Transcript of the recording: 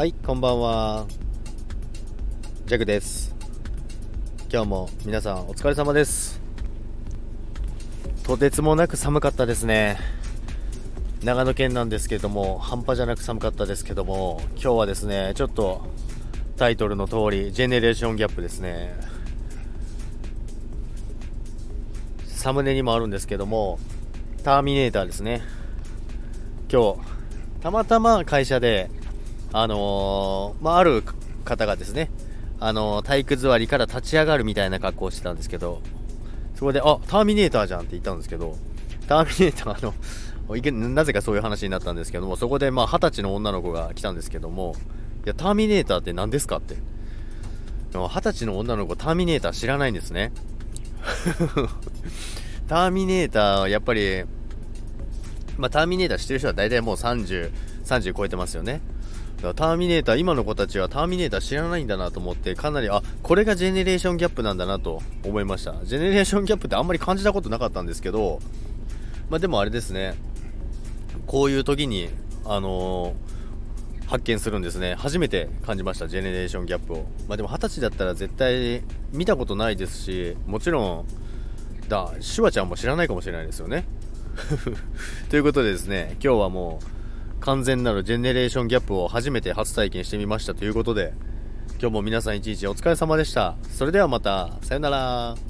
はいこんばんは。ジャグです。今日も皆さんお疲れ様です。とてつもなく寒かったですね。長野県なんですけれども半端じゃなく寒かったですけども今日はですねちょっとタイトルの通りジェネレーションギャップですね。サムネにもあるんですけどもターミネーターですね。今日たまたま会社であのー、まあ、ある方がですねあのー、体育座りから立ち上がるみたいな格好をしてたんですけどそこで、あ、ターミネーターじゃんって言ったんですけど、ターミネーターの なぜかそういう話になったんですけども、そこでまあ二十歳の女の子が来たんですけども、いや、ターミネーターって何ですかって。二十歳の女の子、ターミネーター知らないんですね。ターミネーターはやっぱり、まあ、ターミネーター知ってる人は大体もう30、30超えてますよね。だターミネーター、今の子たちはターミネーター知らないんだなと思って、かなり、あ、これがジェネレーションギャップなんだなと思いました。ジェネレーションギャップってあんまり感じたことなかったんですけど、まあでもあれですね、こういう時に、あのー、発見するんですね。初めて感じました、ジェネレーションギャップを。まあでも二十歳だったら絶対見たことないですし、もちろん、だ、シュワちゃんも知らないかもしれないですよね。ということでですね、今日はもう、完全なるジェネレーションギャップを初めて初体験してみましたということで、今日も皆さん一日お疲れ様でした。それではまた、さよなら。